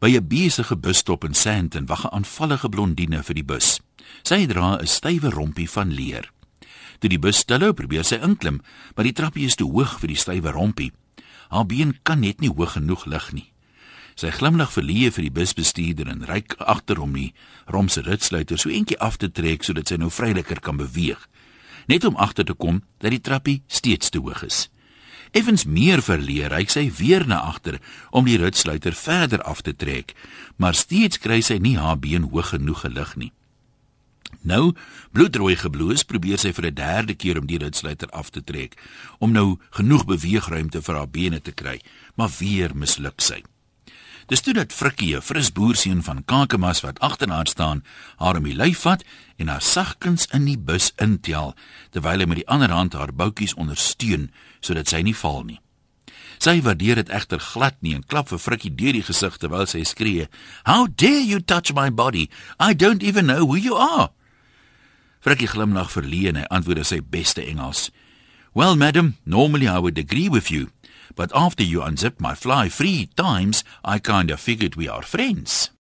By 'n besige busstop in Sandton wag 'n aanvallige blondine vir die bus. Sy dra 'n stywe rompie van leer. Toe die bus stilhou, probeer sy inklim, maar die trappie is te hoog vir die stywe rompie. Haar been kan net nie hoog genoeg lig nie. Sy glimlag verleë vir die busbestuurder en ryk agter hom nie, rom se ritsluiter so eentjie af te trek sodat sy nou vryliker kan beweeg, net om agter te kom dat die trappie steeds te hoog is. Effens meer verleer, hy sê weer na agter om die ritsluiter verder af te trek, maar steeds kry sy nie haar been hoog genoeg gelig nie. Nou, bloedrooi gebloos, probeer sy vir 'n derde keer om die ritsluiter af te trek, om nou genoeg beweegruimte vir haar bene te kry, maar weer misluk sy. Dis toe dat Frikkie, 'n fris boerseun van Kakamas wat agternaar staan, haar om die lyf vat en haar sagkens in die bus intel, terwyl hy met die ander hand haar boutjies ondersteun sodat sy nie val nie. Sy waardeer dit egter glad nie en klap vir Frikkie deur die gesig terwyl sy skree: "How dare you touch my body? I don't even know who you are." Frikkie glimlag verleen en antwoord in sy beste Engels: "Well, madam, normally I would agree with you." But after you unzipped my fly three times, I kind of figured we are friends.